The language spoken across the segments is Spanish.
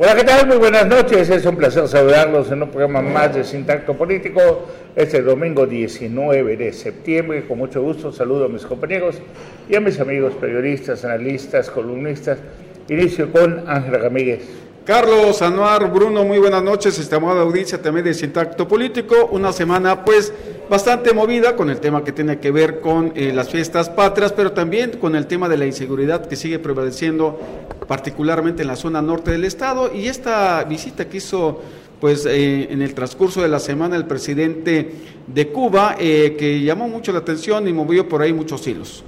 Hola, ¿qué tal? Muy buenas noches. Es un placer saludarlos en un programa más de Sintacto Político. Este domingo 19 de septiembre. Con mucho gusto saludo a mis compañeros y a mis amigos periodistas, analistas, columnistas. Inicio con Ángela Ramírez. Carlos, Anuar, Bruno, muy buenas noches, estimada audiencia también de Sintacto Político. Una semana pues bastante movida con el tema que tiene que ver con eh, las fiestas patrias, pero también con el tema de la inseguridad que sigue prevaleciendo particularmente en la zona norte del estado y esta visita que hizo pues eh, en el transcurso de la semana el presidente de Cuba eh, que llamó mucho la atención y movió por ahí muchos hilos.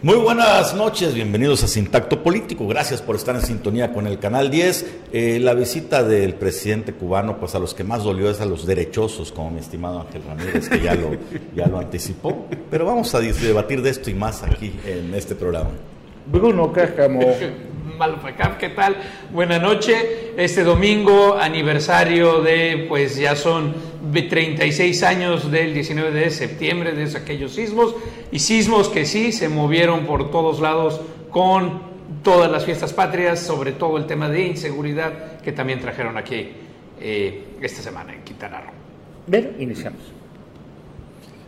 Muy buenas noches, bienvenidos a Sintacto Político. Gracias por estar en sintonía con el Canal 10. Eh, la visita del presidente cubano, pues a los que más dolió es a los derechosos, como mi estimado Ángel Ramírez, que ya lo, ya lo anticipó. Pero vamos a debatir de esto y más aquí en este programa. Bruno Cácamo. ¿qué tal? Buenas noches. Este domingo, aniversario de, pues ya son 36 años del 19 de septiembre de aquellos sismos, y sismos que sí se movieron por todos lados con todas las fiestas patrias, sobre todo el tema de inseguridad que también trajeron aquí eh, esta semana en Quintana Roo. Bien, iniciamos.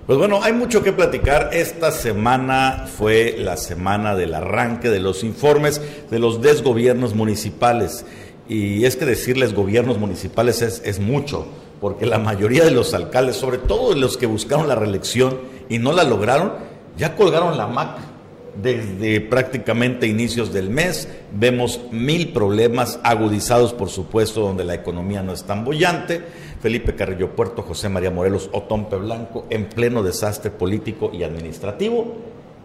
Pues bueno, hay mucho que platicar. Esta semana fue la semana del arranque de los informes de los desgobiernos municipales. Y es que decirles gobiernos municipales es, es mucho, porque la mayoría de los alcaldes, sobre todo los que buscaron la reelección y no la lograron, ya colgaron la MAC desde prácticamente inicios del mes. Vemos mil problemas agudizados, por supuesto, donde la economía no es tan bollante Felipe Carrillo Puerto, José María Morelos, Otompe Blanco, en pleno desastre político y administrativo.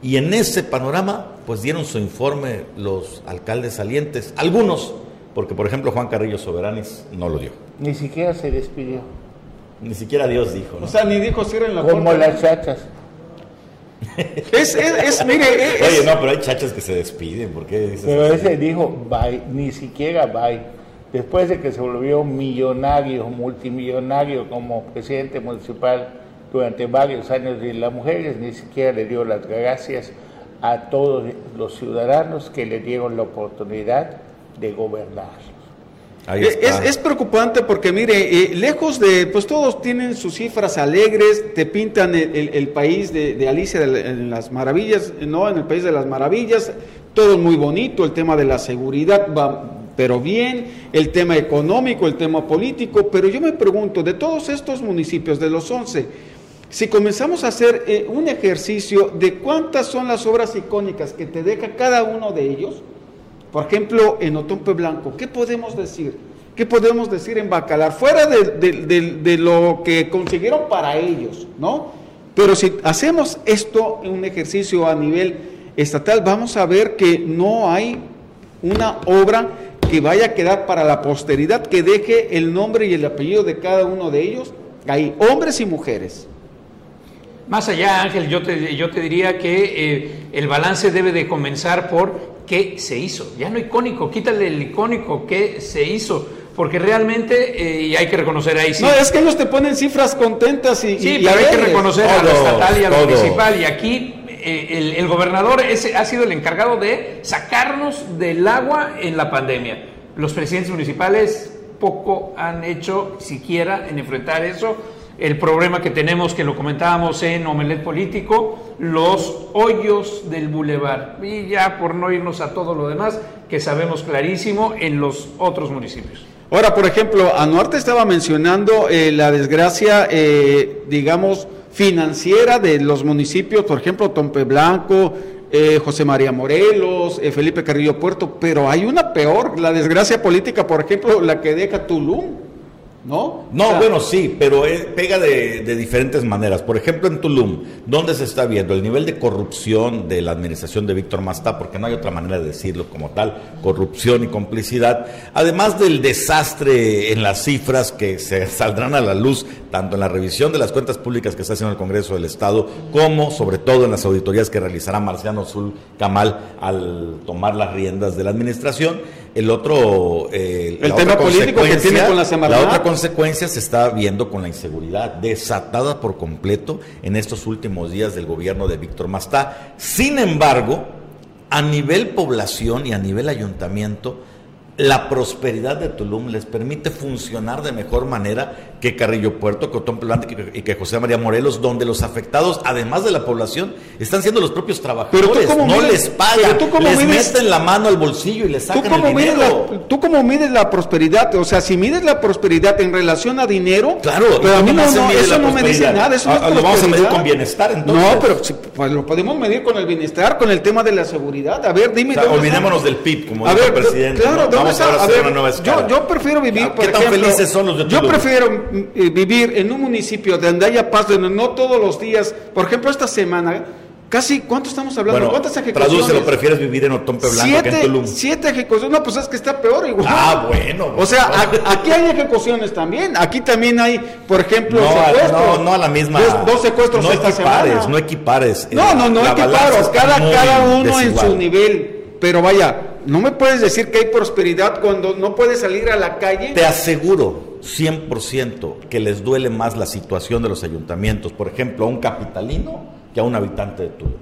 Y en ese panorama, pues dieron su informe los alcaldes salientes, algunos, porque por ejemplo Juan Carrillo Soberanis no lo dio. Ni siquiera se despidió. Ni siquiera Dios dijo. O sea, ni dijo cierren la Como las chachas. Es, es, mire. Oye, no, pero hay chachas que se despiden. ¿Por qué dices Pero ese dijo bye, ni siquiera bye después de que se volvió millonario, multimillonario como presidente municipal durante varios años y las mujeres ni siquiera le dio las gracias a todos los ciudadanos que le dieron la oportunidad de gobernar. Es, es, preocupante porque, mire, eh, lejos de, pues todos tienen sus cifras alegres, te pintan el, país de, Alicia en las maravillas, ¿no? En el país de las maravillas, todo muy bonito, el tema de la seguridad va pero bien, el tema económico, el tema político, pero yo me pregunto, de todos estos municipios, de los 11, si comenzamos a hacer eh, un ejercicio de cuántas son las obras icónicas que te deja cada uno de ellos, por ejemplo, en Otompe Blanco, ¿qué podemos decir? ¿Qué podemos decir en Bacalar? Fuera de, lo que consiguieron para ellos, ¿no? Pero si hacemos esto en un ejercicio a nivel estatal, vamos a ver que no hay una obra que vaya a quedar para la posteridad, que deje el nombre y el apellido de cada uno de ellos ahí, hombres y mujeres. Más allá, Ángel, yo te, diría que eh, el balance debe de comenzar por qué se hizo. Ya no icónico, quítale el icónico, qué se hizo. Porque realmente, eh, y hay que reconocer ahí sí. No, es que ellos te ponen cifras contentas y. Sí, pero hay que reconocer a lo estatal y a lo municipal. Y aquí eh, el, gobernador ese ha sido el encargado de sacarnos del agua en la pandemia. Los presidentes municipales poco han hecho siquiera en enfrentar eso. El problema que tenemos, que lo comentábamos en Omelet Político, los hoyos del bulevar. Y ya por no irnos a todo lo demás, que sabemos clarísimo en los otros municipios. Ahora, por ejemplo, Anuarte estaba mencionando eh, la desgracia, eh, digamos, financiera de los municipios, por ejemplo, Tompe Blanco, eh, José María Morelos, eh, Felipe Carrillo Puerto, pero hay una peor, la desgracia política, por ejemplo, la que deja Tulum. ¿No? No, bueno, sí, pero pega de, diferentes maneras. Por ejemplo, en Tulum, ¿dónde se está viendo el nivel de corrupción de la administración de Víctor Mastá? Porque no hay otra manera de decirlo como tal, corrupción y complicidad. Además del desastre en las cifras que se saldrán a la luz, tanto en la revisión de las cuentas públicas que está haciendo el Congreso del Estado, como sobre todo en las auditorías que realizará Marciano Zul Camal al tomar las riendas de la administración el otro, eh, el tema político que tiene con la La otra consecuencia se está viendo con la inseguridad desatada por completo en estos últimos días del gobierno de Víctor Mastá. Sin embargo, a nivel población y a nivel ayuntamiento, la prosperidad de Tulum les permite funcionar de mejor manera que Carrillo Puerto, Cotón Plante y que José María Morelos, donde los afectados, además de la población, están siendo los propios trabajadores. no les pagan, les meten la mano al bolsillo y les sacan ¿tú el dinero. La, ¿Tú cómo mides la prosperidad? O sea, si mides la prosperidad en relación a dinero, claro, pero a mí no, eso no me dice nada. Eso ah, lo vamos a medir con bienestar, entonces. No, pero pues, lo podemos medir con el bienestar, con el tema de la seguridad. A ver, dime. olvidémonos del PIB, como dijo el presidente. Claro, yo, prefiero vivir, por ¿Qué tan felices son los de Yo prefiero vivir en un municipio donde haya paz, donde no todos los días, por ejemplo, esta semana, Casi, ¿cuánto estamos hablando? Bueno, ¿Cuántas ejecuciones? Tradúcelo, prefieres vivir en Otompe Blanco siete, que en Tulum. Siete ejecuciones. No, pues es que está peor igual. Ah, bueno. O sea, aquí hay ejecuciones también. Aquí también hay, por ejemplo, no, secuestros. No, no a la misma. Dos, secuestros no esta equipares, semana. No equipares. No, no, no equiparos. Cada, cada uno en su nivel. Pero vaya, no me puedes decir que hay prosperidad cuando no puedes salir a la calle. Te aseguro 100% que les duele más la situación de los ayuntamientos, por ejemplo, a un capitalino que a un habitante de Tulum.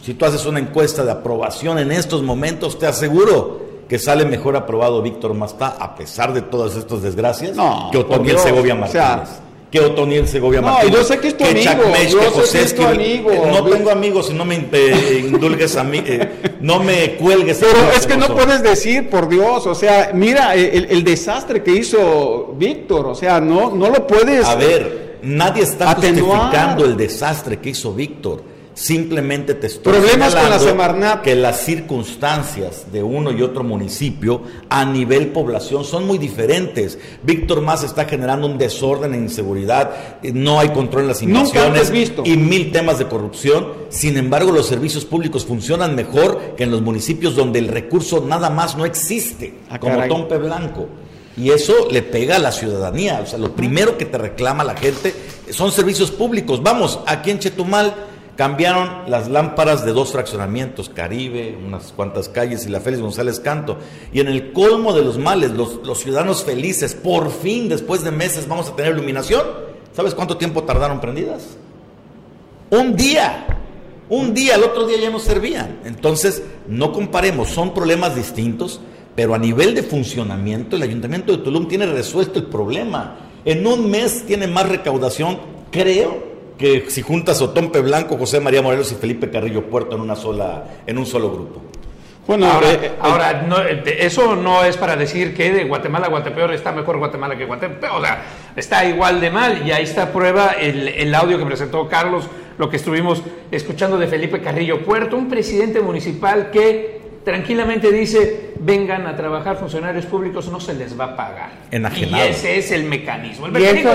Si tú haces una encuesta de aprobación en estos momentos, te aseguro que sale mejor aprobado Víctor Mastá, a pesar de todas estas desgracias, que Otoniel Segovia Martínez que Otoniel Segovia no, yo sé que es tu amigo, yo sé que es tu amigo. No tengo amigos y no me eh, indulgues a mí, eh, no me cuelgues. Pero es que no puedes decir, por Dios, o sea, mira el, el desastre que hizo Víctor, o sea, no, no lo puedes... A ver, nadie está justificando el desastre que hizo Víctor Simplemente te estoy Problemas con la Semarnat. que las circunstancias de uno y otro municipio a nivel población son muy diferentes. Víctor Más está generando un desorden e inseguridad, eh, no hay control en las invasiones y mil temas de corrupción. Sin embargo, los servicios públicos funcionan mejor que en los municipios donde el recurso nada más no existe, ah, como Tompe Blanco. Y eso le pega a la ciudadanía. O sea, lo primero que te reclama la gente son servicios públicos. Vamos, aquí en Chetumal Cambiaron las lámparas de dos fraccionamientos, Caribe, unas cuantas calles y la Félix González Canto. Y en el colmo de los males, los, ciudadanos felices, por fin, después de meses, vamos a tener iluminación. ¿Sabes cuánto tiempo tardaron prendidas? Un día. Un día, el otro día ya no servían. Entonces, no comparemos, son problemas distintos, pero a nivel de funcionamiento, el Ayuntamiento de Tulum tiene resuelto el problema. En un mes tiene más recaudación, creo, que si juntas Otompe Blanco, José María Morelos y Felipe Carrillo Puerto en una sola, en un solo grupo. Bueno, ahora, eh, eh, eso no es para decir que de Guatemala a Guatepeor está mejor Guatemala que Guatepeor, o sea, está igual de mal y ahí está prueba el, el audio que presentó Carlos, lo que estuvimos escuchando de Felipe Carrillo Puerto, un presidente municipal que tranquilamente dice, vengan a trabajar funcionarios públicos, no se les va a pagar. Enajenado. Y ese es el mecanismo. El mecanismo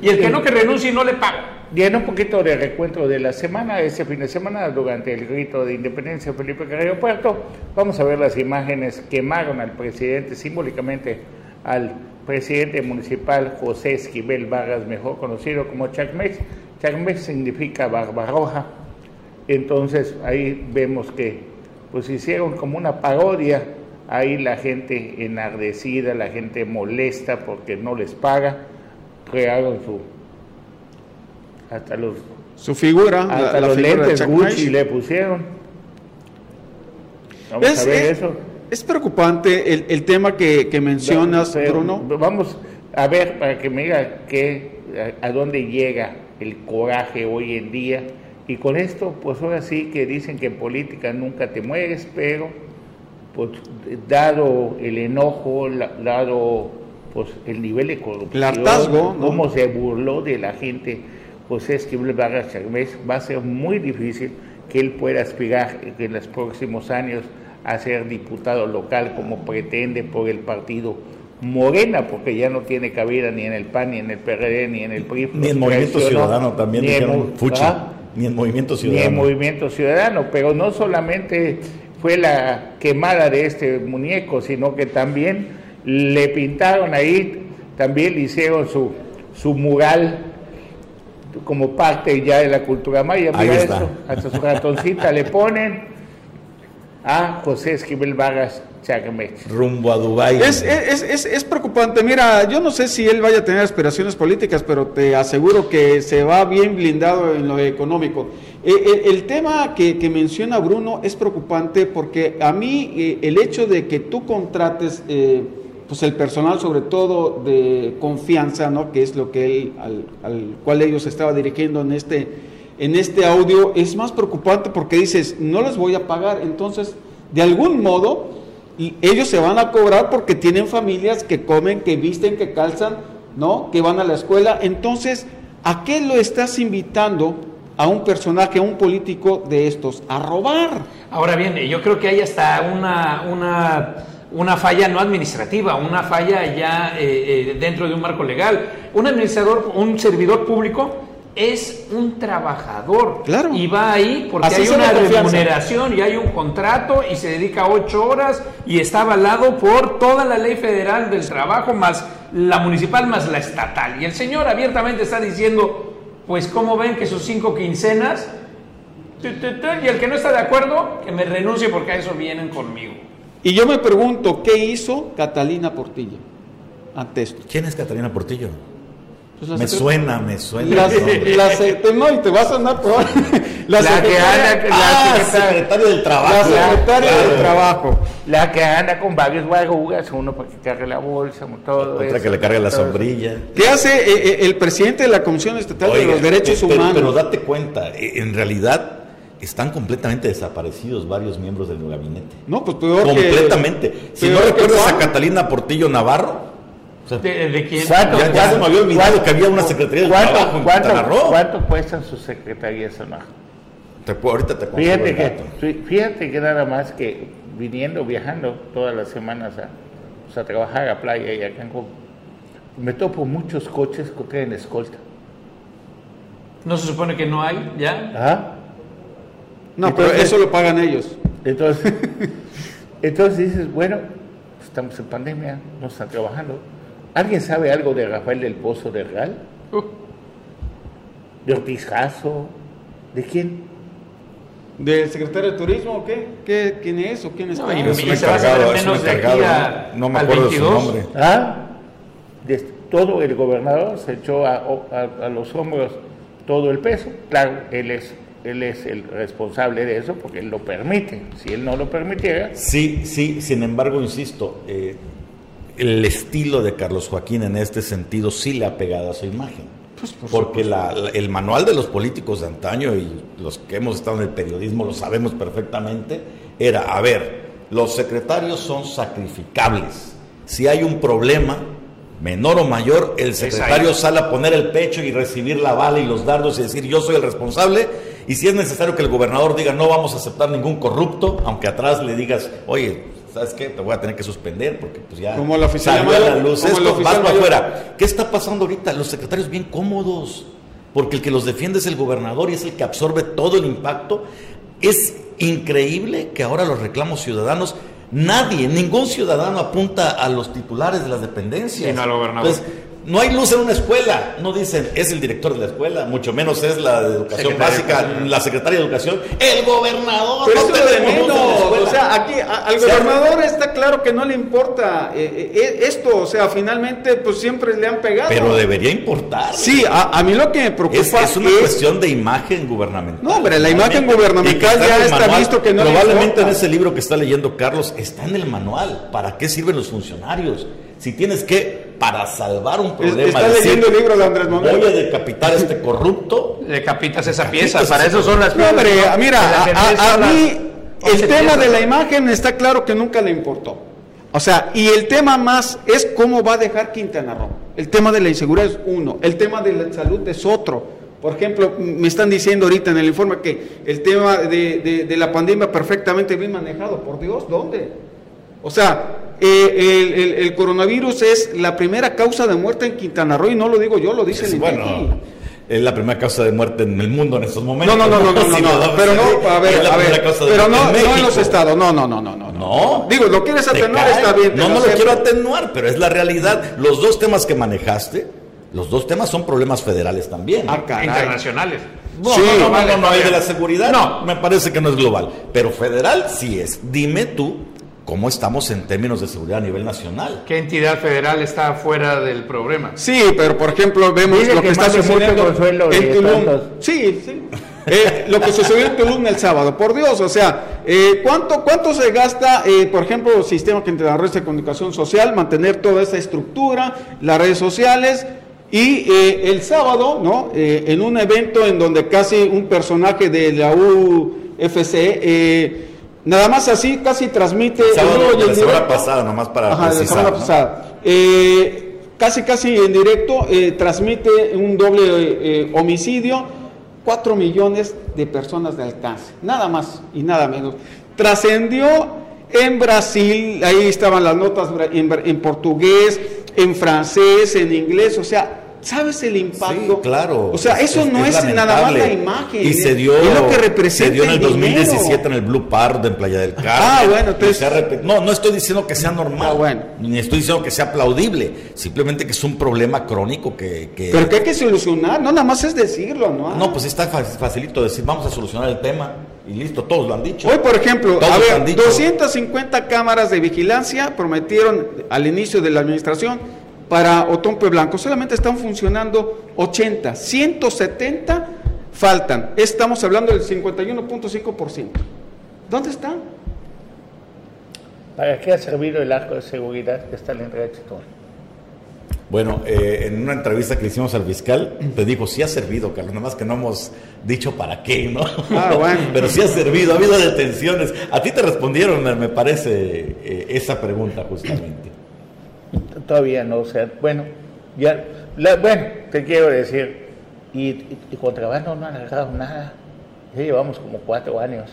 y, el que no que renuncie no le paga. Bien, un poquito de recuento de la semana, ese fin de semana, durante el grito de independencia Felipe Carrillo Puerto, vamos a ver las imágenes quemaron al presidente, simbólicamente al presidente municipal José Esquivel Vargas, mejor conocido como Chacmex. Chacmex significa barbaroja. Entonces ahí vemos que pues hicieron como una parodia, ahí la gente enardecida, la gente molesta porque no les paga, crearon su hasta los su figura, hasta los lentes Gucci le pusieron. Vamos es, a ver eso. Es preocupante el, el tema que, que mencionas, Bruno. Vamos a ver para que me diga que, a, a, dónde llega el coraje hoy en día. Y con esto, pues ahora sí que dicen que en política nunca te mueres, pero pues dado el enojo, dado pues el nivel de corrupción, el hartazgo, cómo se burló de la gente José Esquivel Vargas Chagmés, va a ser muy difícil que él pueda aspirar en los próximos años a ser diputado local como pretende por el partido Morena, porque ya no tiene cabida ni en el PAN, ni en el PRD, ni en el PRI. Ni en Movimiento Ciudadano también, ni en, ni en Movimiento Ciudadano. Ni en Movimiento Ciudadano, pero no solamente fue la quemada de este muñeco, sino que también le pintaron ahí, también le hicieron su, su mural como parte ya de la cultura maya. Mira eso, hasta su ratoncita le ponen. a José Esquivel Vargas Rumbo a Dubái. Es, es, es, es, preocupante. Mira, yo no sé si él vaya a tener aspiraciones políticas, pero te aseguro que se va bien blindado en lo económico. Eh, eh, el, tema que, que, menciona Bruno es preocupante porque a mí eh, el hecho de que tú contrates pues el personal sobre todo de confianza, ¿no? que es lo que él, al, al cual ellos estaba dirigiendo en este en este audio es más preocupante porque dices, no les voy a pagar. Entonces, de algún modo, y ellos se van a cobrar porque tienen familias que comen, que visten, que calzan, ¿no? Que van a la escuela. Entonces, ¿a qué lo estás invitando a un personaje, a un político de estos? A robar. Ahora bien, yo creo que hay hasta una, una, una falla no administrativa, una falla ya eh, eh, dentro de un marco legal. Un administrador, un servidor público es un trabajador. Claro. Y va ahí porque hay una remuneración y hay un contrato y se dedica ocho horas y está avalado por toda la ley federal del trabajo, más la municipal, más la estatal. Y el señor abiertamente está diciendo, pues, ¿cómo ven que sus cinco quincenas? Y el que no está de acuerdo, que me renuncie porque a eso vienen conmigo. Y yo me pregunto, ¿qué hizo Catalina Portillo ante esto? ¿Quién es Catalina Portillo? Pues me suena, me suena. La, la, no, y te va a sonar por La, la que anda, la ah, secretaria del trabajo. La secretaria del trabajo. La que anda con varios guarugas, uno para que cargue la bolsa, todo Otra que le cargue la sombrilla. ¿Qué hace eh, eh, el presidente de la Comisión Estatal de los Derechos Humanos? Pero date cuenta, eh, en realidad están completamente desaparecidos varios miembros del gabinete. No, pues peor Completamente. si no recuerdas a Catalina Portillo Navarro, ¿De, quién? ¿Cuánto, ya, ya se me había olvidado que había una secretaría de trabajo en ¿cuánto, ¿Cuánto cuestan sus secretarías Te, ahorita te fíjate que, fíjate que nada más que viniendo, viajando todas las semanas a, pues, a trabajar a playa y a Cancún, me topo muchos coches que tienen escolta. ¿No se supone que no hay ya? ¿Ah? No, pero eso lo pagan ellos. Entonces, entonces dices, bueno, estamos en pandemia, no están trabajando ¿Alguien sabe algo de Rafael del Pozo de Real? Uh. ¿De Ortiz Jasso? ¿De quién? ¿Del secretario de Turismo o qué? ¿Qué? ¿Quién es o quién es? No, es un encargado, es un encargado, no me acuerdo de su nombre. ¿Ah? De, todo el gobernador se echó a, a, a, los hombros todo el peso. Claro, él es, él es el responsable de eso porque él lo permite. Si él no lo permitiera... Sí, sí, sin embargo, insisto, eh, el estilo de Carlos Joaquín en este sentido sí le ha pegado a su imagen. Pues, porque el manual de los políticos de antaño y los que hemos estado en el periodismo lo sabemos perfectamente, era, a ver, los secretarios son sacrificables. Si hay un problema, menor o mayor, el secretario sale a poner el pecho y recibir la bala y los dardos y decir yo soy el responsable. Y si es necesario que el gobernador diga no vamos a aceptar ningún corrupto, aunque atrás le digas, oye, ¿sabes qué? Te voy a tener que suspender porque pues ya como la salió a la luz esto, vas para afuera. ¿Qué está pasando ahorita? Los secretarios bien cómodos, porque el que los defiende es el gobernador y es el que absorbe todo el impacto. Es increíble que ahora los reclamos ciudadanos, nadie, ningún ciudadano apunta a los titulares de las dependencias. Sino al gobernador. No hay luz en una escuela. No dicen, es el director de la escuela, mucho menos es la de educación básica, la secretaria de educación, el gobernador. Pero no de menos. O sea, aquí al gobernador está claro que no le importa eh, eh, eh, esto. O sea, finalmente, pues siempre le han pegado. Pero debería importar. Sí, a, mí lo que me preocupa es, es una cuestión de imagen gubernamental. No, hombre, la imagen gubernamental ya está visto que no Probablemente en ese libro que está leyendo Carlos está en el manual. ¿Para qué sirven los funcionarios? Si tienes que, para salvar un problema, está leyendo el libro de Andrés Manuel. Voy a decapitar a este corrupto. Decapitas esa pieza, para eso son las piezas. hombre, mira, a, mí el tema de la imagen está claro que nunca le importó. O sea, y el tema más es cómo va a dejar Quintana Roo. El tema de la inseguridad es uno, el tema de la salud es otro. Por ejemplo, me están diciendo ahorita en el informe que el tema de, de la pandemia perfectamente bien manejado. Por Dios, ¿dónde? O sea, eh, el, coronavirus es la primera causa de muerte en Quintana Roo y no lo digo yo, lo dice el bueno, es la primera causa de muerte en el mundo en estos momentos. No, no, no, no, no, no, pero no, a ver, a ver, pero no, no en los estados, no, no, no, no, no. No. Digo, lo quieres atenuar, está bien. No, no lo quiero atenuar, pero es la realidad. Los dos temas que manejaste, los dos temas son problemas federales también. Ah, internacionales. No, sí, no, no, no, de la seguridad no. me parece que no es global, pero federal sí es. Dime tú cómo estamos en términos de seguridad a nivel nacional. ¿Qué entidad federal está fuera del problema? Sí, pero por ejemplo vemos lo que, está sucediendo en Tulum. Sí, sí. Eh, lo que sucedió en Tulum el sábado, por Dios, o sea, eh, ¿cuánto, ¿cuánto se gasta, eh, por ejemplo, el sistema que entre redes de comunicación social, mantener toda esa estructura, las redes sociales? Y el sábado, ¿no? en un evento en donde casi un personaje de la UFC, nada más así, casi transmite... El sábado, la semana pasada, nomás para Ajá, la semana pasada. casi, casi en directo, transmite un doble homicidio 4 millones de personas de alcance, nada más y nada menos. Trascendió en Brasil, ahí estaban las notas en, portugués, en francés, en inglés, o sea, ¿Sabes el impacto? claro. O sea, eso no es, nada más la imagen. Y se dio, lo que representa se dio en el, 2017 en el Blue Park en Playa del Carmen. Ah, bueno, entonces. No, no estoy diciendo que sea normal. Ah, bueno. Ni estoy diciendo que sea aplaudible. Simplemente que es un problema crónico que. Pero que hay que solucionar. No, nada más es decirlo, ¿no? No, pues está facilito decir, vamos a solucionar el tema. Y listo, todos lo han dicho. Hoy, por ejemplo, a ver, 250 cámaras de vigilancia prometieron al inicio de la administración para Otompe Blanco. Solamente están funcionando 80, 170 faltan. Estamos hablando del 51.5%. ¿Dónde están? ¿Para qué ha servido el arco de seguridad que está en el? Bueno, eh, en una entrevista que hicimos al fiscal, te dijo, sí ha servido, Carlos, nada más que no hemos dicho para qué, ¿no? Ah, bueno. Pero sí ha servido, ha habido detenciones. A ti te respondieron, me parece, eh, esa pregunta justamente. Todavía no, o sea, bueno, ya, bueno, te quiero decir, y, y, contrabando no han agarrado nada. Ya llevamos como cuatro años.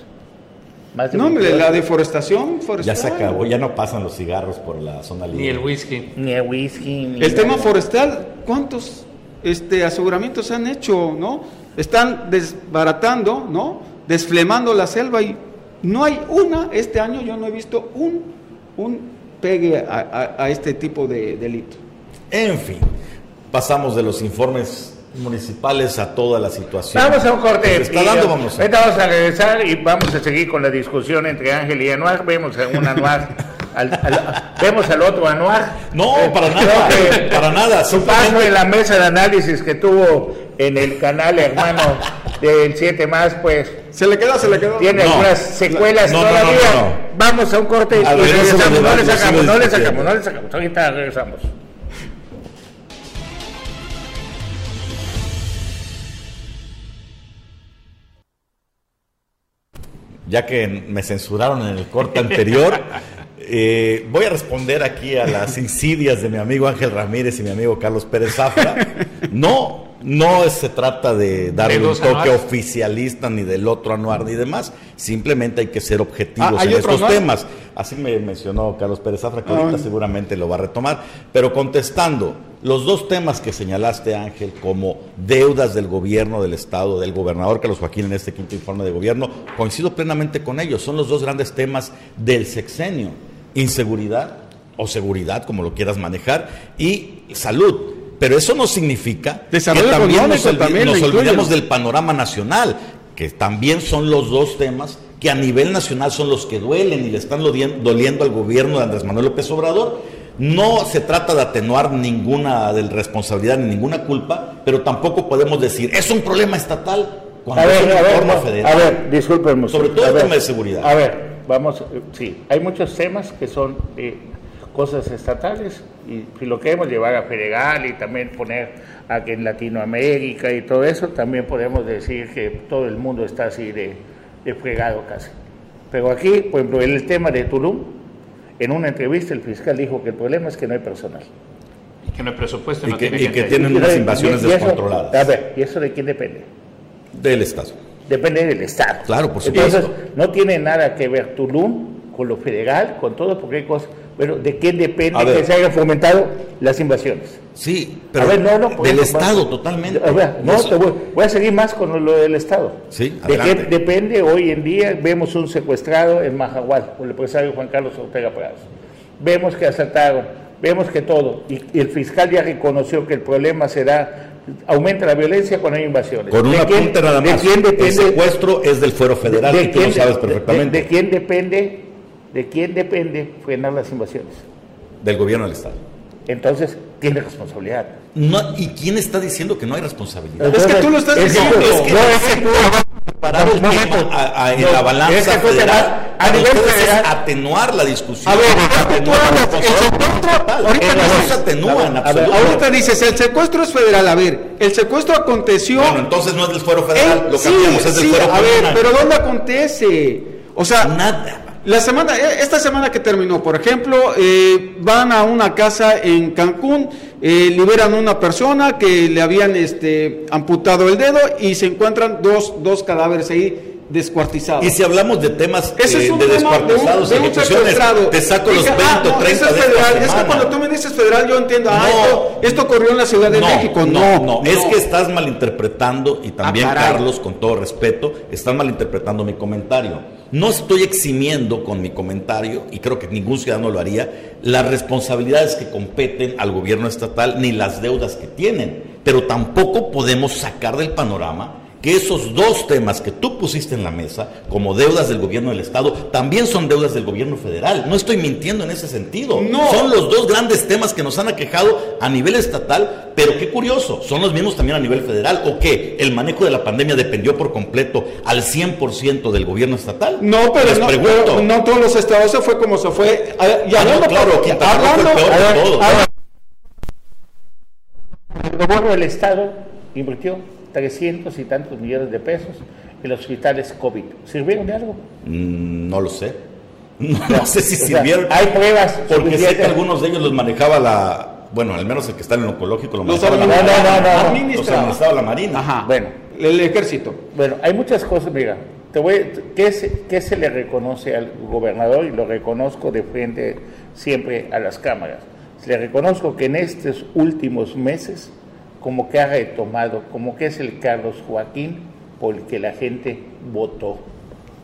Más de no, hombre, la deforestación forestal. Ya se acabó, ya no pasan los cigarros por la zona libre. Ni el whisky. Ni el whisky. el tema forestal, ¿cuántos este, aseguramientos han hecho, no? Están desbaratando, ¿no? Desflemando la selva y no hay una, este año yo no he visto un, un pegue a, este tipo de delito. En fin, pasamos de los informes municipales a toda la situación. Vamos a un corte. Está dando, vamos, a... vamos a regresar y vamos a seguir con la discusión entre Ángel y Anuar. Vemos a un Anuar, vemos al otro Anuar. No, eh, para nada, para nada. Su paso en la mesa de análisis que tuvo en el canal hermano del 7 más, pues se le queda, se le quedó. Tiene algunas secuelas todavía. Vamos a un corte y regresamos. No le sacamos, no le sacamos, no le sacamos. Ahorita regresamos. Ya que me censuraron en el corte anterior, eh, voy a responder aquí a las insidias de mi amigo Ángel Ramírez y mi amigo Carlos Pérez Zafra. No no se trata de darle un toque oficialista ni del otro anuar ni demás, simplemente hay que ser objetivos ah, en estos temas. Así me mencionó Carlos Pérez Afra, que ahorita ah. seguramente lo va a retomar, pero contestando, los dos temas que señalaste, Ángel, como deudas del gobierno del Estado, del gobernador Carlos Joaquín en este quinto informe de gobierno, coincido plenamente con ellos, son los dos grandes temas del sexenio, inseguridad o seguridad, como lo quieras manejar, y salud pero eso no significa que también nos, olvidemos del panorama nacional, que también son los dos temas que a nivel nacional son los que duelen y le están doliendo al gobierno de Andrés Manuel López Obrador. No se trata de atenuar ninguna de responsabilidad ni ninguna culpa, pero tampoco podemos decir, es un problema estatal cuando es un problema federal. A ver, discúlpenme. Sobre todo el tema de seguridad. A ver, vamos, sí, hay muchos temas que son cosas estatales y lo queremos llevar a Fedegal y también poner aquí en Latinoamérica y todo eso, también podemos decir que todo el mundo está así de, fregado casi. Pero aquí, por ejemplo, en el tema de Tulum, en una entrevista el fiscal dijo que el problema es que no hay personal. Y que no hay presupuesto. Y, que, y que, tienen unas invasiones descontroladas. a ver, ¿y eso de quién depende? Del Estado. Depende del Estado. Claro, por supuesto. Entonces, no tiene nada que ver Tulum con lo federal, con todo, porque hay cosas bueno, ¿de qué depende que se hayan fomentado las invasiones? Sí, pero del Estado totalmente. no, te voy, a seguir más con lo del Estado. Sí, ¿De qué depende hoy en día? Vemos un secuestrado en Majagual, por el empresario Juan Carlos Ortega Prados. Vemos que asaltaron, vemos que todo. Y, el fiscal ya reconoció que el problema será aumenta la violencia cuando hay invasiones. Con una punta nada más. el secuestro es del fuero federal, de, tú lo sabes perfectamente. De, quién depende? ¿De quién depende frenar las invasiones? Del gobierno del Estado. Entonces, tiene responsabilidad. No, ¿Y quién está diciendo que no hay responsabilidad? es que tú lo estás diciendo. Es que, no, es que tú preparar el tema a, en la balanza federal a nivel federal atenuar la discusión. A ver, atenuar el secuestro ahorita no se atenúan ahorita dices el secuestro es federal. A ver, el secuestro aconteció. Bueno, entonces no es del fuero federal. lo que cambiamos es del fuero A ver, pero ¿dónde acontece? O sea, nada. La semana, e, esta semana que terminó, por ejemplo, eh, van a una casa en Cancún, eh, liberan a una persona que le habían este, amputado el dedo y se encuentran dos, dos cadáveres ahí descuartizados. Y si hablamos de temas eh, de descuartizados, de te saco los 20 ah, no, 30 es federal. Es que cuando tú me dices federal, yo entiendo, ah, esto, esto, ocurrió en la Ciudad de México. No, no, es que estás malinterpretando, y también ah, Carlos, con todo respeto, estás malinterpretando mi comentario. No estoy eximiendo con mi comentario, y creo que ningún ciudadano lo haría, las responsabilidades que competen al gobierno estatal ni las deudas que tienen, pero tampoco podemos sacar del panorama que esos dos temas que tú pusiste en la mesa, como deudas del gobierno del Estado, también son deudas del gobierno federal. No estoy mintiendo en ese sentido. No. Son los dos grandes temas que nos han aquejado a nivel estatal, pero qué curioso, son los mismos también a nivel federal. ¿O qué? ¿El manejo de la pandemia dependió por completo al 100% del gobierno estatal? No, pero, no, no, todos los estados se fue como se fue. Ya ah, no, claro, Quintana fue el peor de todos. El gobierno del Estado invirtió 300 y tantos millones de pesos en los hospitales COVID. ¿Sirvieron de algo? Mm, no lo sé. No, sé si sirvieron. hay pruebas. Porque sé que algunos de ellos los manejaba la. Bueno, al menos el que está en el oncológico lo manejaba no, la, no, no, no, administraba la Marina. Ajá. Bueno, el ejército. Bueno, hay muchas cosas, mira. Te voy, ¿qué, se, ¿Qué se le reconoce al gobernador? Y lo reconozco de frente siempre a las cámaras. Se le reconozco que en estos últimos meses como que ha retomado, como que es el Carlos Joaquín por el que la gente votó,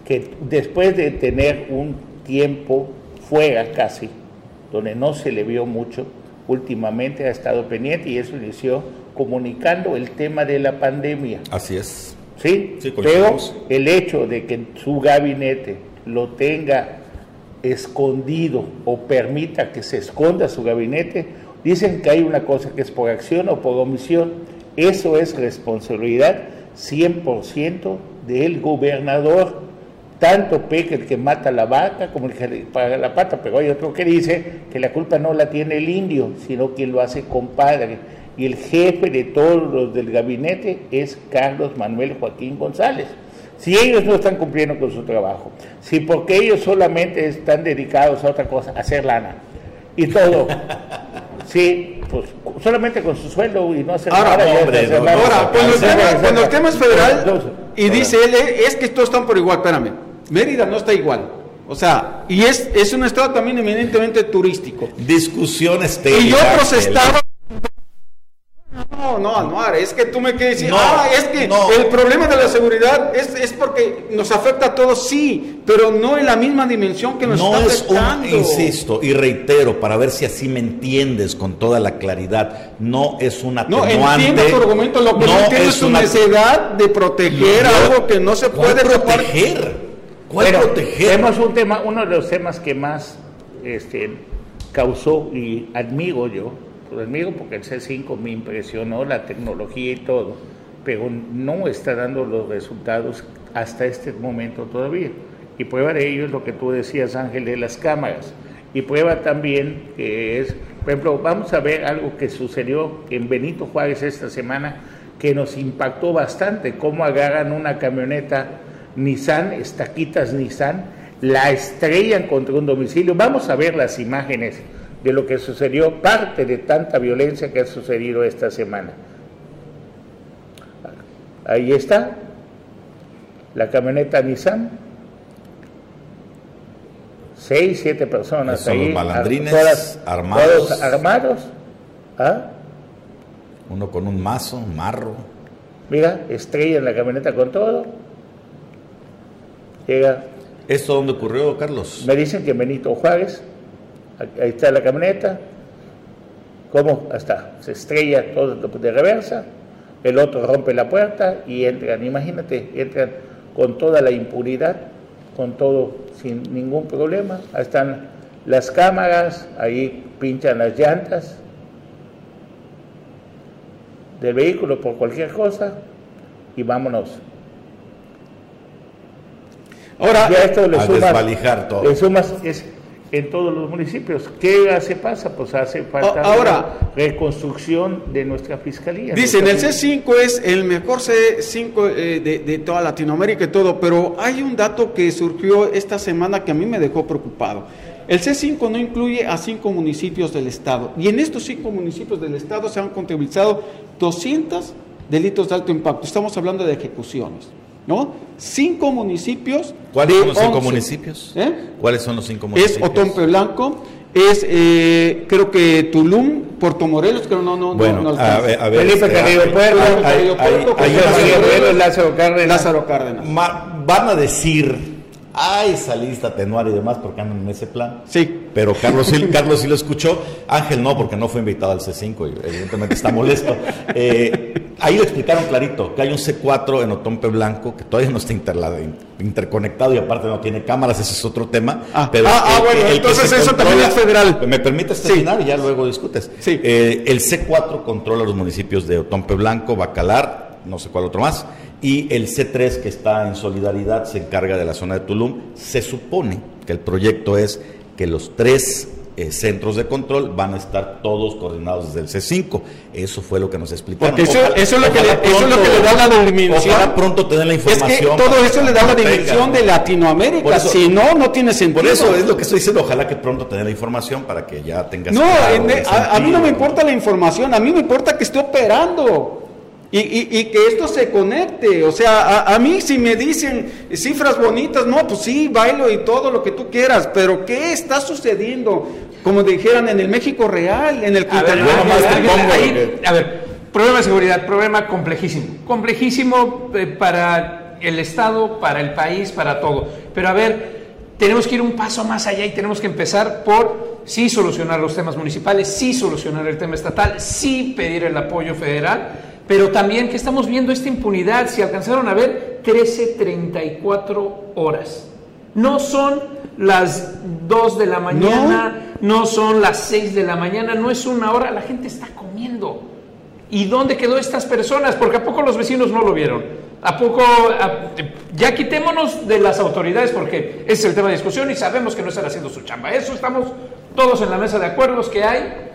que después de tener un tiempo fuera casi, donde no se le vio mucho, últimamente ha estado pendiente y eso inició comunicando el tema de la pandemia. Así es. Sí, pero el hecho de que su gabinete lo tenga escondido o permita que se esconda su gabinete, Dicen que hay una cosa que es por acción o por omisión. Eso es responsabilidad 100% del gobernador. Tanto peca el que mata la vaca como el que paga la pata. Pero hay otro que dice que la culpa no la tiene el indio, sino quien lo hace compadre. Y el jefe de todos los del gabinete es Carlos Manuel Joaquín González. Si ellos no están cumpliendo con su trabajo, si porque ellos solamente están dedicados a otra cosa, a hacer lana y todo, Sí, pues solamente con su sueldo y no hacer ahora, nada. ahora, cuando, el tema, es federal y dice él, es que todos están por igual, espérame, Mérida no está igual. O sea, y es, es un estado también eminentemente turístico. Discusiones técnicas. Y otros estados no, no, Anuar, es que tú me quieres decir, ah, es que el problema de la seguridad es, es, porque nos afecta a todos, sí, pero no en la misma dimensión que nos no está afectando. Es un, insisto y reitero, para ver si así me entiendes con toda la claridad, no es una atenuante. No, entiendo tu argumento, lo que no, entiendo es, tu necesidad de proteger algo que no se puede proteger. ¿Cuál proteger? Tenemos un tema, uno de los temas que más este, causó y admiro yo, porque el C5 me impresionó la tecnología y todo, pero no está dando los resultados hasta este momento todavía. Y prueba de ello es lo que tú decías, Ángel, de las cámaras. Y prueba también que es, por ejemplo, vamos a ver algo que sucedió en Benito Juárez esta semana que nos impactó bastante, cómo agarran una camioneta Nissan, estaquitas Nissan, la estrellan contra un domicilio. Vamos a ver las imágenes de lo que sucedió, parte de tanta violencia que ha sucedido esta semana. Ahí está, la camioneta Nissan, seis, siete personas son ahí, malandrines armados. Todos armados. ¿ah? Uno con un mazo, un marro. Mira, estrella en la camioneta con todo. Llega. ¿Esto dónde ocurrió, Carlos? Me dicen que Benito Juárez. Ahí está la camioneta. ¿Cómo? Hasta se estrella todo de reversa. el otro rompe la puerta y entran. Imagínate, entran con toda la impunidad, con todo, sin ningún problema. Ahí están las cámaras, ahí pinchan las llantas del vehículo por cualquier cosa y vámonos. Ahora, ya esto le sumas, todo. Le sumas es, en todos los municipios. ¿Qué hace pasa? Pues hace falta Ahora, reconstrucción de nuestra fiscalía. Dicen, el C5 es el mejor C5 eh, de, de, toda Latinoamérica y todo, pero hay un dato que surgió esta semana que a mí me dejó preocupado. El C5 no incluye a cinco municipios del Estado y en estos cinco municipios del Estado se han contabilizado 200 delitos de alto impacto. Estamos hablando de ejecuciones. ¿No? Cinco municipios. ¿Cuáles son los cinco municipios? ¿Eh? ¿Cuáles son los cinco municipios? Es Otompe Blanco, es eh, creo que Tulum, Puerto Morelos, creo no, no, bueno, no, a ver, a ver, Felipe este, Carrillo Puerto, Lázaro Cárdenas. Lázaro Cárdenas. van a decir Ay, saliste a tenuar y demás porque andan en ese plan. Sí. Pero Carlos sí, Carlos sí lo escuchó. Ángel no, porque no fue invitado al C5 y evidentemente está molesto. Eh, ahí lo explicaron clarito, que hay un C4 en Otompe Blanco que todavía no está interconectado y aparte no tiene cámaras, ese es otro tema. Ah, pero ah, ah bueno, entonces eso también es federal. ¿Me permites terminar y ya luego discutes? Sí. Eh, el C4 controla los municipios de Otompe Blanco, Bacalar, no sé cuál otro más y el C3 que está en solidaridad se encarga de la zona de Tulum. Se supone que el proyecto es que los tres eh, centros de control van a estar todos coordinados desde el C5. Eso fue lo que nos explicaron. Porque eso, es, lo que le, da la dimensión. Ojalá pronto tener la información. Es que todo eso le da la dimensión de Latinoamérica. si no, no tiene sentido. Por eso es lo que estoy diciendo. Ojalá que pronto tener la información para que ya tengas. No, a, a mí no me importa la información. A mí me importa que esté operando. Y, que esto se conecte. O sea, a, mí si me dicen cifras bonitas, no, pues sí, bailo y todo lo que tú quieras, pero ¿qué está sucediendo? Como dijeran en el México real, en el Quintana A ver, problema de seguridad, problema complejísimo. Complejísimo eh, para el Estado, para el país, para todo. Pero a ver, tenemos que ir un paso más allá y tenemos que empezar por sí solucionar los temas municipales, sí solucionar el tema estatal, sí pedir el apoyo federal pero también que estamos viendo esta impunidad, si alcanzaron a ver, 13.34 horas. No son las 2 de la mañana, no. Son las 6 de la mañana, no es una hora, la gente está comiendo. ¿Y dónde quedó estas personas? Porque a poco los vecinos no lo vieron. ¿A poco? ya quitémonos de las autoridades porque ese es el tema de discusión y sabemos que no están haciendo su chamba. Eso estamos todos en la mesa de acuerdos que hay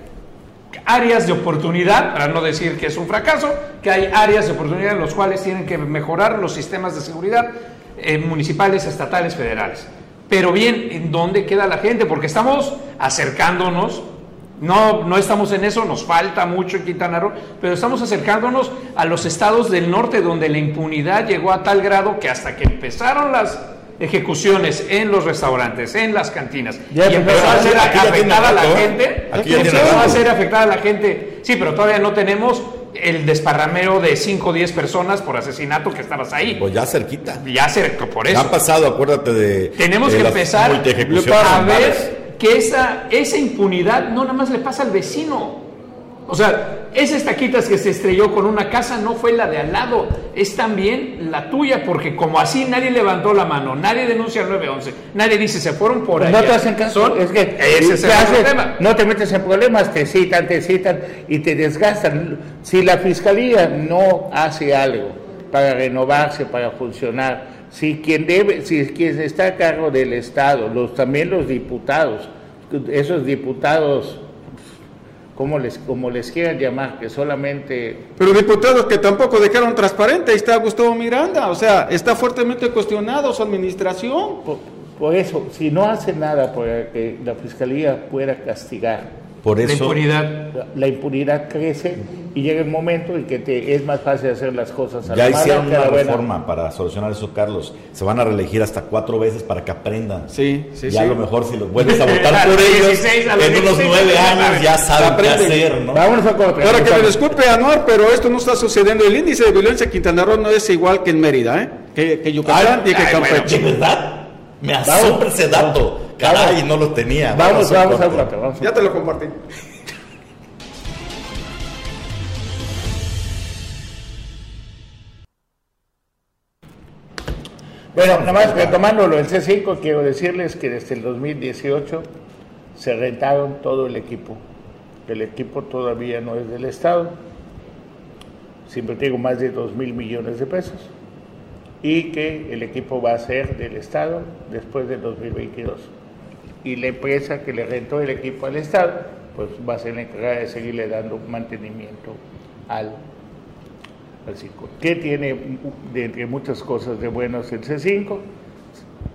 áreas de oportunidad, para no decir que es un fracaso, que hay áreas de oportunidad en las cuales tienen que mejorar los sistemas de seguridad eh, municipales, estatales, federales. Pero bien, ¿en dónde queda la gente? Porque estamos acercándonos, no, no estamos en eso, nos falta mucho en Quintana Roo, pero estamos acercándonos a los estados del norte donde la impunidad llegó a tal grado que hasta que empezaron las ejecuciones en los restaurantes, en las cantinas, y empezó a ser afectada la gente, empezó a ser afectada la gente, sí, pero todavía no tenemos el desparrameo de 5 o 10 personas por asesinato que estabas ahí. Pues ya cerquita. Ya cerca, por eso. Ya han pasado, acuérdate de... Tenemos que empezar a ver que esa, esa impunidad no nada más le pasa al vecino, o sea, esas taquitas que se estrelló con una casa no fue la de al lado, es también la tuya, porque como así nadie levantó la mano, nadie denuncia al 911, nadie dice se fueron por ahí. No te hacen caso, es que ese es el problema. No te metes en problemas, te citan, te citan y te desgastan. Si la fiscalía no hace algo para renovarse, para funcionar, si quien debe, si quien está a cargo del Estado, los también los diputados, esos diputados como les, como les quieran llamar, que solamente... Pero diputados que tampoco dejaron transparente, ahí está Gustavo Miranda, o sea, está fuertemente cuestionado su administración. Por, eso, si no hace nada para que la Fiscalía pueda castigar por eso, la impunidad. La, impunidad crece y llega el momento en que te, es más fácil hacer las cosas a Ya hicieron una reforma para solucionar eso, Carlos. Se van a reelegir hasta cuatro veces para que aprendan. Sí, sí, ya a lo mejor si los vuelves a votar por ellos, en unos nueve años ya saben qué hacer, ¿no? Vámonos a Ahora que me disculpe, Anuar, pero esto no está sucediendo. El índice de violencia en Quintana Roo no es igual que en Mérida, ¿eh? Que, que Yucatán y que Campeche. ¿De verdad? Me asombra ese dato. Caray, no lo tenía. Vamos, vamos, vamos. Ya te lo compartí. Bueno, nada más retomando lo del C5, quiero decirles que desde el 2018 se rentaron todo el equipo. El equipo todavía no es del Estado. Se invirtieron más de 2 mil millones de pesos. Y que el equipo va a ser del Estado después del 2022. Y la empresa que le rentó el equipo al Estado, pues va a ser la encargada de seguirle dando mantenimiento al, al C5. ¿Qué tiene, de entre muchas cosas de buenos, el C5?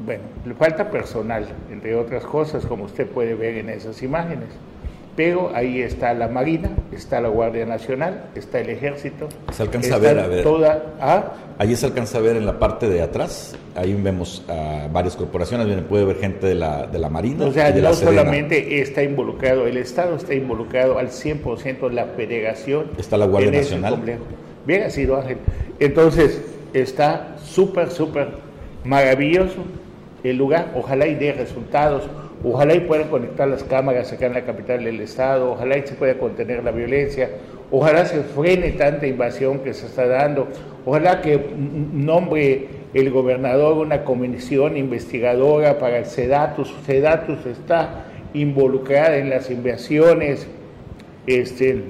Bueno, le falta personal, entre otras cosas, como usted puede ver en esas imágenes. Pero ahí está la Marina, está la Guardia Nacional, está el Ejército. Se alcanza a ver, a ver. Toda, ¿ah? Allí se alcanza a ver en la parte de atrás, ahí vemos a varias corporaciones, puede ver gente de la, de la Marina. O sea, y de no la solamente está involucrado el Estado, está involucrado al 100% la federación. Está la Guardia en Nacional. complejo. Bien ha sido Ángel. Entonces, está súper, súper maravilloso el lugar. Ojalá y dé resultados. Ojalá y puedan conectar las cámaras acá en la capital del estado. Ojalá y se pueda contener la violencia. Ojalá se frene tanta invasión que se está dando. Ojalá que nombre el gobernador una comisión investigadora para el SEDATUS. SEDATUS está involucrada en las invasiones. Este,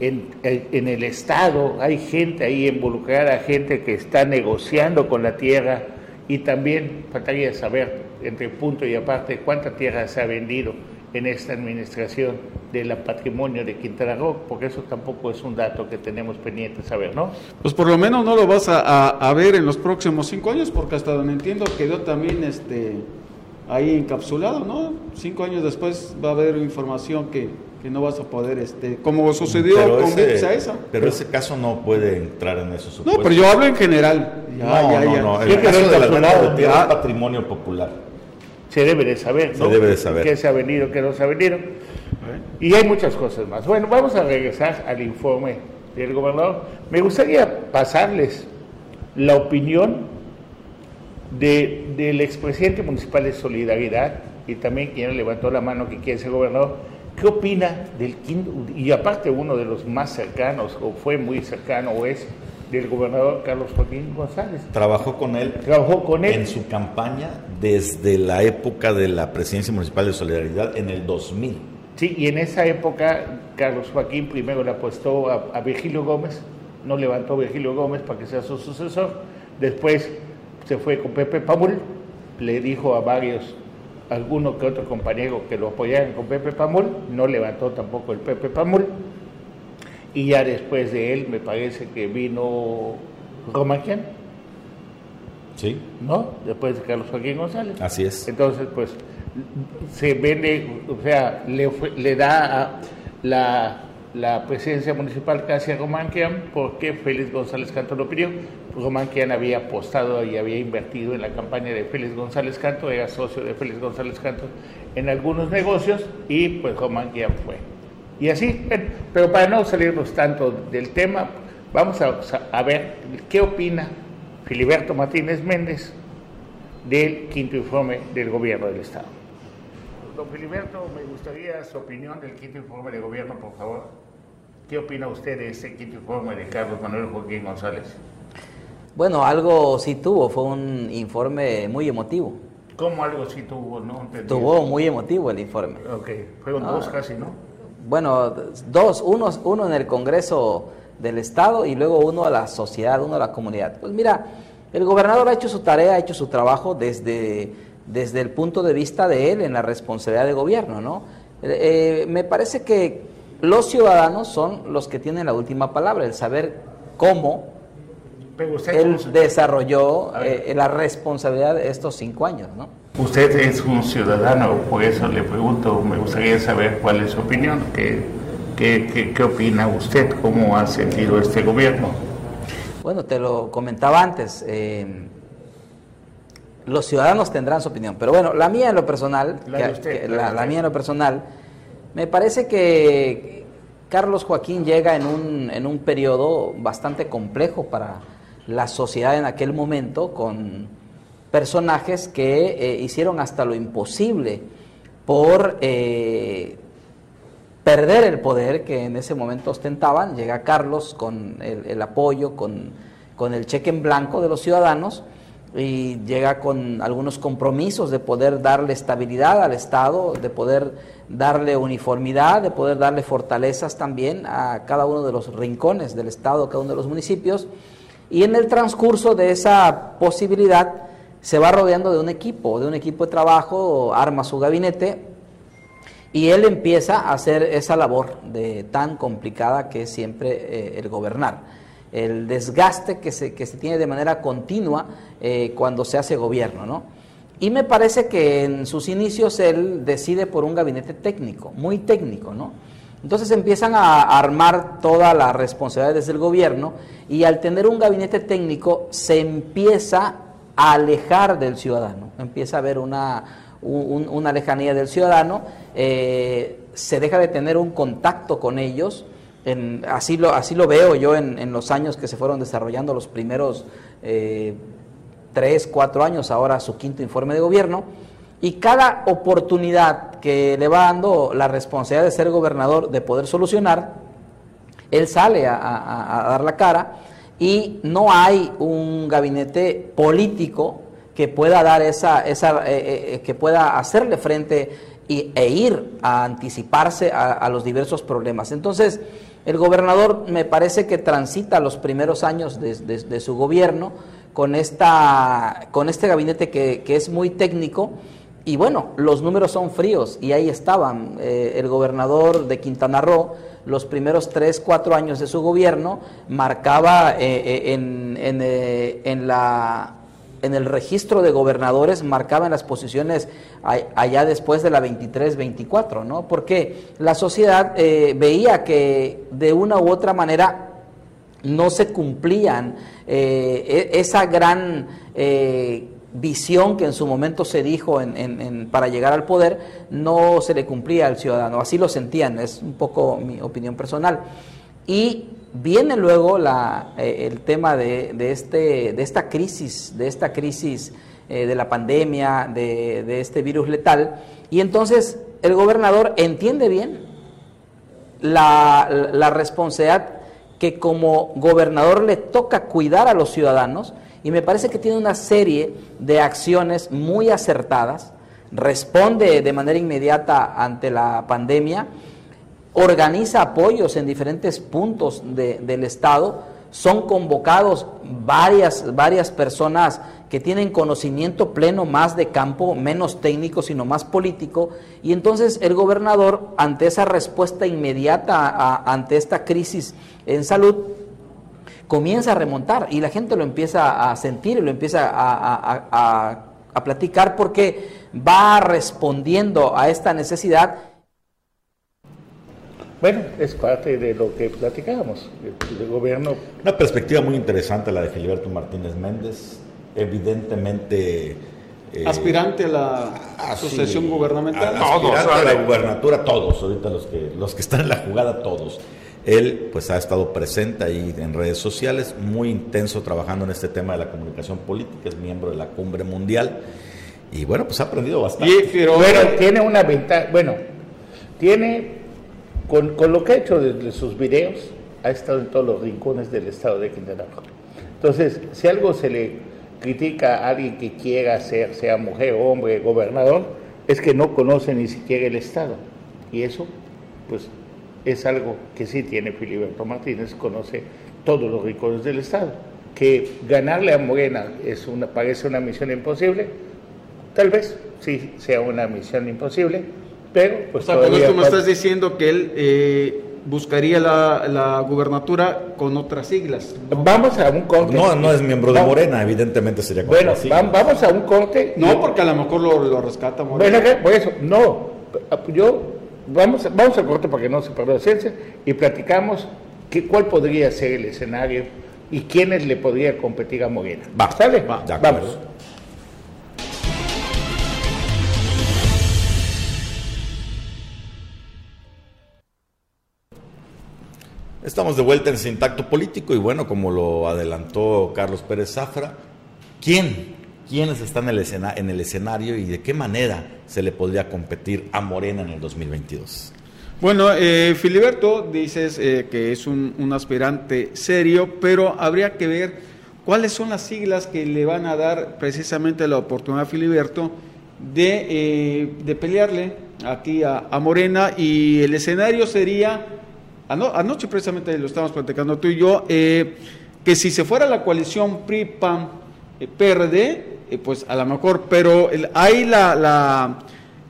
en, en, el Estado, hay gente ahí involucrada, gente que está negociando con la tierra y también faltaría saber, entre punto y aparte, cuánta tierra se ha vendido en esta administración del patrimonio de Quintana Roo, porque eso tampoco es un dato que tenemos pendiente saber, ¿no? Pues por lo menos no lo vas a, a, ver en los próximos cinco años, porque hasta donde entiendo quedó también este ahí encapsulado, ¿no? Cinco años después va a haber información que, que no vas a poder, este, como sucedió Pero con ese- esa. Pero ese caso no puede entrar en esos No, pero yo hablo en general. Ya, no, ya, no, ya. no. Sí, El caso de la de tierra ya. es patrimonio popular. Se debe de saber, Se ¿no? debe de saber. ¿Qué se ha venido, qué no se ha venido? Y hay muchas cosas más. Bueno, vamos a regresar al informe del gobernador. Me gustaría pasarles la opinión de, del expresidente municipal de Solidaridad y también quien levantó la mano que quiere ser gobernador. ¿Qué opina del quinto? Y aparte uno de los más cercanos, o fue muy cercano, o es del gobernador Carlos Joaquín González. Trabajó con él Trabajó con él. en su campaña desde la época de la presidencia municipal de Solidaridad en el 2000. Sí, y en esa época Carlos Joaquín primero le apostó a, a Virgilio Gómez, no levantó a Virgilio Gómez para que sea su sucesor, después se fue con Pepe Pamul, le dijo a varios, alguno que otro compañero que lo apoyaran con Pepe Pamul, no levantó tampoco el Pepe Pamul, y ya después de él me parece que vino Romaquian, Sí, ¿no? Después de Carlos Joaquín González. así es. Entonces, pues, se vende, o sea, le, le da a la, la presidencia municipal casi a Román Quian porque Félix González Canto lo pidió. Román Quian había apostado y había invertido en la campaña de Félix González Canto, era socio de Félix González Canto en algunos negocios y pues Román Quian fue. Y así, pero para no salirnos tanto del tema, vamos a, a ver qué opina Filiberto Martínez Méndez del quinto informe del gobierno del Estado. Don Filiberto, me gustaría su opinión del quinto informe de gobierno, por favor. ¿Qué opina usted de este quinto informe de Carlos Manuel Joaquín González? Bueno, algo sí tuvo, fue un informe muy emotivo. ¿Cómo algo sí tuvo, no? Entendí. Tuvo muy emotivo el informe. Ok, fueron Ah. dos casi, ¿no? Bueno, dos, uno, uno en el Congreso del Estado y luego uno a la sociedad, uno a la comunidad. Pues mira, el gobernador ha hecho su tarea, ha hecho su trabajo desde, desde el punto de vista de él en la responsabilidad de gobierno, ¿no? Eh, eh, me parece que los ciudadanos son los que tienen la última palabra, el saber cómo él desarrolló ver. eh, la responsabilidad de estos cinco años, ¿no? usted es un ciudadano, por eso le pregunto, me gustaría saber cuál es su opinión, qué, qué, qué, qué opina usted, cómo ha sentido este gobierno. Bueno, te lo comentaba antes. eh, los ciudadanos tendrán su opinión, pero bueno, la mía en lo personal, La de que- usted, que la de la, la usted. mía en lo personal, me parece que Carlos Joaquín llega en un, en un periodo bastante complejo para la sociedad en aquel momento, con personajes que eh, hicieron hasta lo imposible por eh, perder el poder que en ese momento ostentaban. Llega Carlos con el, el apoyo, con, con el cheque en blanco de los ciudadanos y llega con algunos compromisos de poder darle estabilidad al Estado, de poder darle uniformidad, de poder darle fortalezas también a cada uno de los rincones del Estado, cada uno de los municipios. Y en el transcurso de esa posibilidad se va rodeando de un equipo, de un equipo de trabajo, arma su gabinete y él empieza a hacer esa labor de tan complicada que es siempre eh, el gobernar el desgaste que se, que se tiene de manera continua eh, cuando se hace gobierno, ¿no? Y me parece que en sus inicios él decide por un gabinete técnico, muy técnico, ¿no? Entonces empiezan a armar todas las responsabilidades del gobierno y al tener un gabinete técnico se empieza a alejar del ciudadano, empieza a haber una, una lejanía del ciudadano, eh, se deja de tener un contacto con ellos, así, lo, así lo veo yo en, los años que se fueron desarrollando los primeros eh, tres, cuatro años, ahora su quinto informe de gobierno, y cada oportunidad que le va dando la responsabilidad de ser gobernador, de poder solucionar, él sale a, dar la cara y no hay un gabinete político que pueda dar esa, esa eh, eh, que pueda hacerle frente e ir a anticiparse a, los diversos problemas. Entonces, el gobernador me parece que transita los primeros años de, su gobierno con, esta, con este gabinete que, es muy técnico y bueno, los números son fríos y ahí estaban. Eh, el gobernador de Quintana Roo, los primeros tres, cuatro años de su gobierno, marcaba eh, eh, en, en la en el registro de gobernadores marcaban las posiciones allá después de la 23-24, ¿no? Porque la sociedad eh, veía que de una u otra manera no se cumplían eh, e, esa gran eh, visión que en su momento se dijo para llegar al poder, no se le cumplía al ciudadano. Así lo sentían, es un poco mi opinión personal. Y viene luego la, eh, el tema de, de, este, de esta crisis, de esta crisis eh, de la pandemia, de, de, este virus letal, y entonces el gobernador entiende bien la, la responsabilidad que como gobernador le toca cuidar a los ciudadanos, y me parece que tiene una serie de acciones muy acertadas, responde de manera inmediata ante la pandemia, organiza apoyos en diferentes puntos del Estado, son convocados varias, varias personas que tienen conocimiento pleno más de campo, menos técnico, sino más político, y entonces el gobernador, ante esa respuesta inmediata ante esta crisis en salud, comienza a remontar y la gente lo empieza a sentir y lo empieza a, a platicar porque va respondiendo a esta necesidad bueno, es parte de lo que platicábamos, el, gobierno. Una perspectiva muy interesante la de Gilberto Martínez Méndez, evidentemente... Eh, aspirante a la asociación gubernamental. aspirante a la gubernatura, todos, ahorita los que, los que están en la jugada, todos. Él pues ha estado presente ahí en redes sociales, muy intenso trabajando en este tema de la comunicación política, es miembro de la cumbre mundial y bueno, pues ha aprendido bastante. pero bueno, tiene una ventaja, bueno, tiene con, lo que ha hecho desde sus videos, ha estado en todos los rincones del estado de Quintana Roo. Entonces, si algo se le critica a alguien que quiera ser, sea mujer, hombre, gobernador, es que no conoce ni siquiera el estado. Y eso, pues, es algo que sí tiene Filiberto Martínez, conoce todos los rincones del estado. Que ganarle a Morena es una, parece una misión imposible, tal vez sí sea una misión imposible, pero, pues. O sea, me estás diciendo que él eh, buscaría la, la, gubernatura con otras siglas. Vamos a un corte. No, no es miembro de Morena, evidentemente sería con Bueno, vamos a un corte. No, porque a lo mejor lo, lo rescata Morena. Bueno, por eso, no. Yo, vamos, vamos al corte para que no se pierda la ciencia y platicamos que, cuál podría ser el escenario y quiénes le podría competir a Morena. Va, ¿Sale? Va, vamos. Estamos de vuelta en Sintacto Político y bueno, como lo adelantó Carlos Pérez Zafra, ¿quién? ¿Quiénes están en el, en el escenario y de qué manera se le podría competir a Morena en el 2022? Bueno, eh, Filiberto, dices eh, que es un, aspirante serio, pero habría que ver cuáles son las siglas que le van a dar precisamente la oportunidad a Filiberto de, eh, de pelearle aquí a, Morena y el escenario sería, anoche precisamente lo estábamos platicando tú y yo, eh, que si se fuera la coalición PRI-PAN-PRD, eh, pues a lo mejor, pero hay la, la,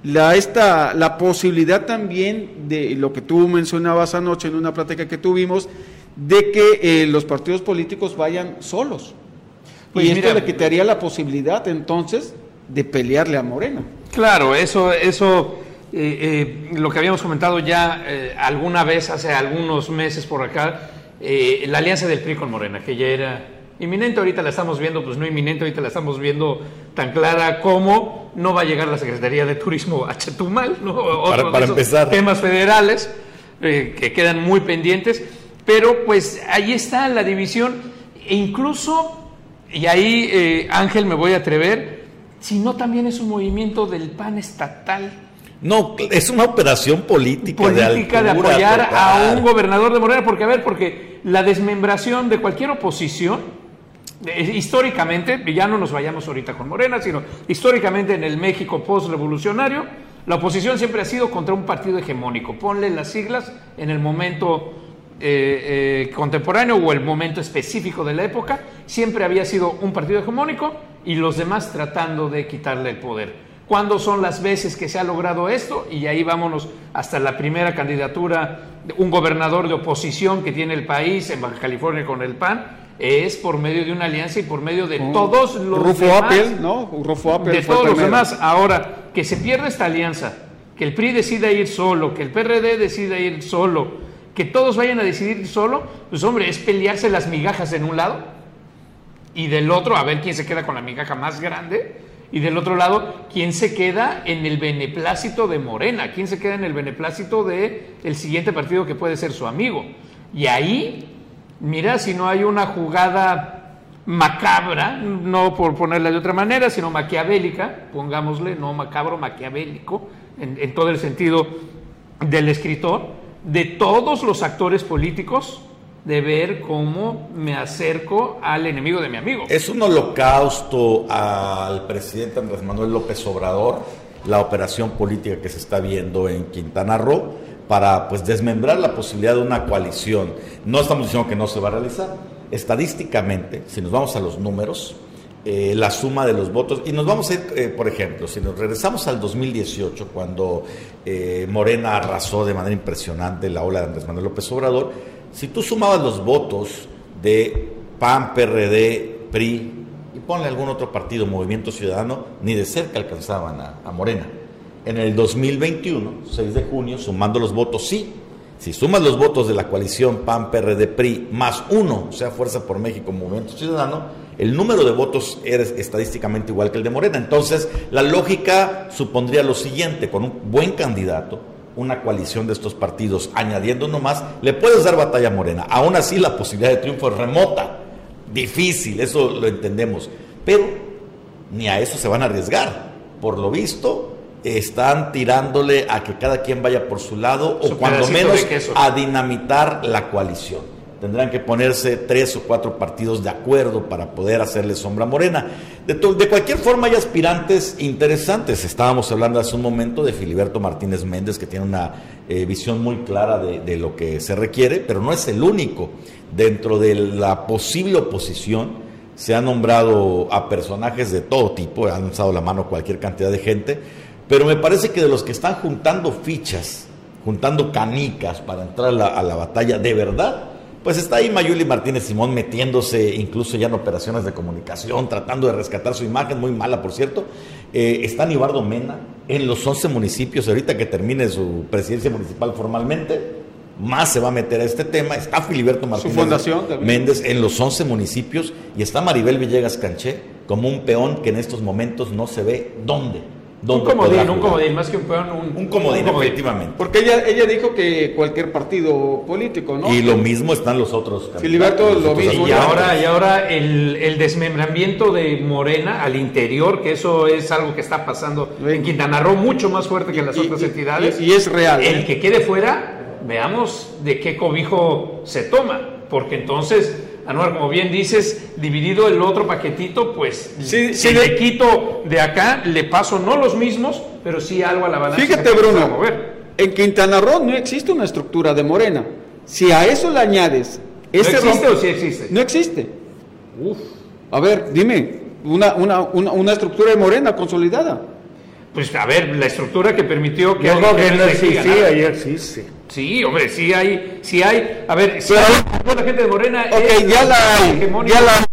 la, esta, la posibilidad también de lo que tú mencionabas anoche en una plática que tuvimos, de que eh, los partidos políticos vayan solos. Pues y esto le quitaría la posibilidad entonces de pelearle a Morena. Claro, eso, eso eh, lo que habíamos comentado ya alguna vez hace algunos meses por acá, la alianza del PRI con Morena, que ya era Inminente ahorita la estamos viendo, pues no inminente ahorita la estamos viendo tan clara como no va a llegar la Secretaría de Turismo a Chetumal, ¿no? para, empezar. temas federales eh, que quedan muy pendientes, pero pues ahí está la división e incluso, y ahí eh, Ángel me voy a atrever, si no también es un movimiento del PAN estatal. No, es una operación política. Política de, apoyar a un gobernador de Morena, porque a ver, porque la desmembración de cualquier oposición históricamente, y ya no nos vayamos ahorita con Morena, sino históricamente en el México post-revolucionario, la oposición siempre ha sido contra un partido hegemónico. Ponle las siglas en el momento eh, eh, contemporáneo o el momento específico de la época, siempre había sido un partido hegemónico y los demás tratando de quitarle el poder. ¿Cuándo son las veces que se ha logrado esto? Y ahí vámonos hasta la primera candidatura de un gobernador de oposición que tiene el país en Baja California con el PAN, es por medio de una alianza y por medio de todos los Rufo demás, ¿no? Rufo de todos los demás. Ahora, que se pierda esta alianza, que el PRI decida ir solo, que el PRD decida ir solo, que todos vayan a decidir solo, pues hombre, es pelearse las migajas en un lado y del otro a ver quién se queda con la migaja más grande y del otro lado quién se queda en el beneplácito de Morena, quién se queda en el beneplácito de el siguiente partido que puede ser su amigo. Y ahí Mira, si no hay una jugada macabra, no por ponerla de otra manera, sino maquiavélica, pongámosle, no macabro, maquiavélico, en, todo el sentido del escritor, de todos los actores políticos, de ver cómo me acerco al enemigo de mi amigo. Es un holocausto al presidente Andrés Manuel López Obrador, la operación política que se está viendo en Quintana Roo para pues desmembrar la posibilidad de una coalición. No estamos diciendo que no se va a realizar. Estadísticamente, si nos vamos a los números, eh, la suma de los votos, y nos vamos a ir, eh, por ejemplo, si nos regresamos al 2018, cuando eh, Morena arrasó de manera impresionante la ola de Andrés Manuel López Obrador, si tú sumabas los votos de PAN, PRD, PRI, y ponle algún otro partido, Movimiento Ciudadano, ni de cerca alcanzaban a Morena en el 2021, 6 de junio, sumando los votos, sí. Si sumas los votos de la coalición PAN, PRD, PRI, más uno, o sea, Fuerza por México, Movimiento Ciudadano, el número de votos es estadísticamente igual que el de Morena. Entonces, la lógica supondría lo siguiente, con un buen candidato, una coalición de estos partidos, añadiendo uno más, le puedes dar batalla a Morena. Aún así, la posibilidad de triunfo es remota, difícil, eso lo entendemos. Pero ni a eso se van a arriesgar. Por lo visto, están tirándole a que cada quien vaya por su lado o cuando menos a dinamitar la coalición. Tendrán que ponerse tres o cuatro partidos de acuerdo para poder hacerle sombra morena. De, cualquier forma hay aspirantes interesantes. Estábamos hablando hace un momento de Filiberto Martínez Méndez, que tiene una eh, visión muy clara de, lo que se requiere, pero no es el único. Dentro de la posible oposición, se ha nombrado a personajes de todo tipo, han alzado la mano cualquier cantidad de gente, pero me parece que de los que están juntando fichas, juntando canicas para entrar a la, batalla de verdad, pues está ahí Mayuli Martínez Simón metiéndose incluso ya en operaciones de comunicación, tratando de rescatar su imagen, muy mala por cierto. Eh, está Nibardo Mena en los 11 municipios, ahorita que termine su presidencia municipal formalmente, más se va a meter a este tema. Está Filiberto Martínez Méndez en los 11 municipios y está Maribel Villegas Canché como un peón que en estos momentos no se ve dónde un comodín, un comodín, más que un peón, un, comodín, efectivamente. Porque ella, ella dijo que cualquier partido político, ¿no? Y lo mismo están los otros. Filiberto, lo mismo. Y ahora, y ahora el, el, desmembramiento de Morena al interior, que eso es algo que está pasando en Quintana Roo mucho más fuerte que en las otras entidades. Y, es real. El ¿eh? que quede fuera, veamos de qué cobijo se toma, porque entonces Anuar, como bien dices, dividido el otro paquetito, pues si le quito de acá, le paso no los mismos, pero sí algo a la balanza. Fíjate, Bruno, en Quintana Roo no existe una estructura de Morena. Si a eso le añades... ¿No existe o sí existe? No existe. Uf. A ver, dime, una, una, una, una estructura de Morena consolidada. Pues a ver, la estructura que permitió que... No, no, que no existía, ya existe. Sí, hombre, sí hay, sí hay. A ver, si la gente de Morena. Ok, ya la ya la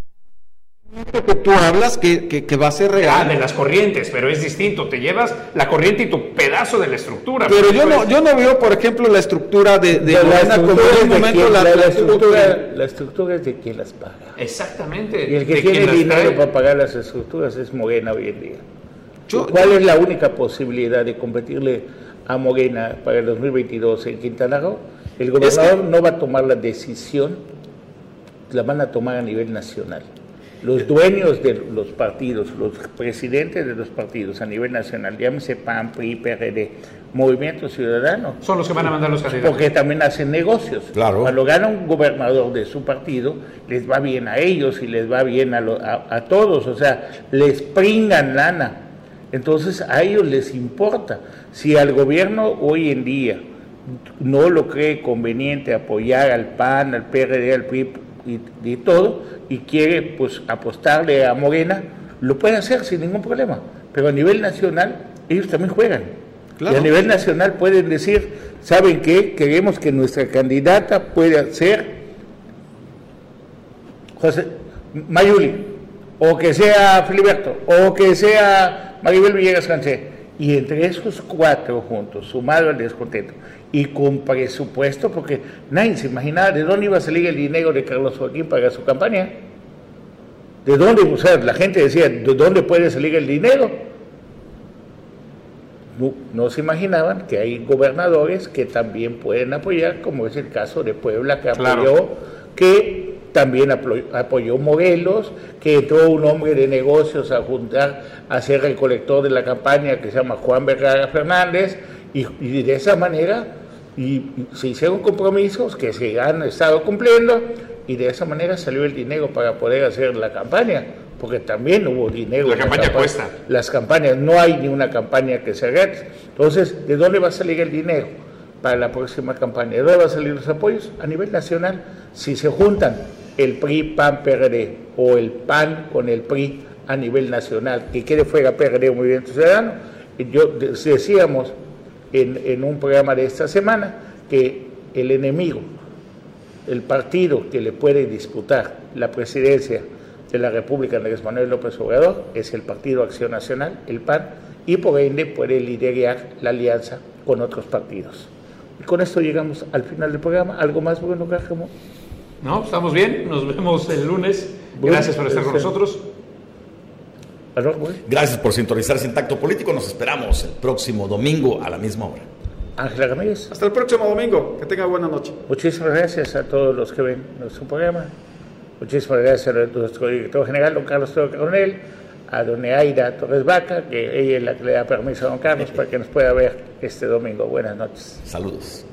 que tú hablas que, que, va a ser real. Ah, de las corrientes, pero es distinto. Te llevas la corriente y tu pedazo de la estructura. Pero yo no, yo no veo, por ejemplo, la estructura de, de, Morena como en momento la, la, estructura, la estructura es de quien las paga. Exactamente. Y el que tiene dinero para pagar las estructuras es Morena hoy en día. ¿Cuál es la única posibilidad de competirle a Morena para el 2022 en Quintana Roo, el gobernador no va a tomar la decisión, la van a tomar a nivel nacional. Los dueños de los partidos, los presidentes de los partidos a nivel nacional, llámese PAN, PRI, PRD, Movimiento Ciudadano. Son los que van a mandar los candidatos. Porque también hacen negocios. Claro. Cuando gana un gobernador de su partido, les va bien a ellos y les va bien a, a, a todos. O sea, les pringan lana. Entonces a ellos les importa. Si al gobierno hoy en día no lo cree conveniente apoyar al PAN, al PRD, al PRI y, todo, y quiere pues apostarle a Morena, lo puede hacer sin ningún problema. Pero a nivel nacional ellos también juegan. Y a nivel nacional pueden decir, ¿saben qué? Queremos que nuestra candidata pueda ser José Mayuli, o que sea Filiberto, o que sea Maribel Villegas Cancé y entre esos cuatro juntos, sumado al descontento, y con presupuesto, porque nadie se imaginaba de dónde iba a salir el dinero de Carlos Joaquín para su campaña. ¿De dónde? O sea, la gente decía, ¿de dónde puede salir el dinero? No, se imaginaban que hay gobernadores que también pueden apoyar, como es el caso de Puebla, que apoyó, que también apoyó Morelos, que entró un hombre de negocios a juntar, a ser recolector de la campaña que se llama Juan Vergara Fernández, y, de esa manera y, se hicieron compromisos que se han estado cumpliendo, y de esa manera salió el dinero para poder hacer la campaña, porque también hubo dinero. La campaña cuesta. Las campañas, no hay ni una campaña que se haga. Entonces, ¿de dónde va a salir el dinero? para la próxima campaña. ¿De dónde van a salir los apoyos? A nivel nacional, si se juntan el PRI, PAN, PRD o el PAN con el PRI a nivel nacional, que quede fuera PRD o Movimiento Ciudadano. Yo decíamos en, en un programa de esta semana que el enemigo, el partido que le puede disputar la presidencia de la República Andrés Manuel López Obrador es el Partido Acción Nacional, el PAN, y por ende puede liderar la alianza con otros partidos. Y con esto llegamos al final del programa. ¿Algo más, bueno, Cárcamo? No, estamos bien. Nos vemos el lunes. Gracias por estar con nosotros. Gracias por sintonizarse en Tacto Político. Nos esperamos el próximo domingo a la misma hora. Ángela Ramírez. Hasta el próximo domingo. Que tenga buena noche. Muchísimas gracias a todos los que ven nuestro programa. Muchísimas gracias a nuestro director general, don Carlos Teo Coronel, a don Aida Torres Vaca, que ella es la que le da permiso a don Carlos para que nos pueda ver este domingo. Buenas noches. Saludos.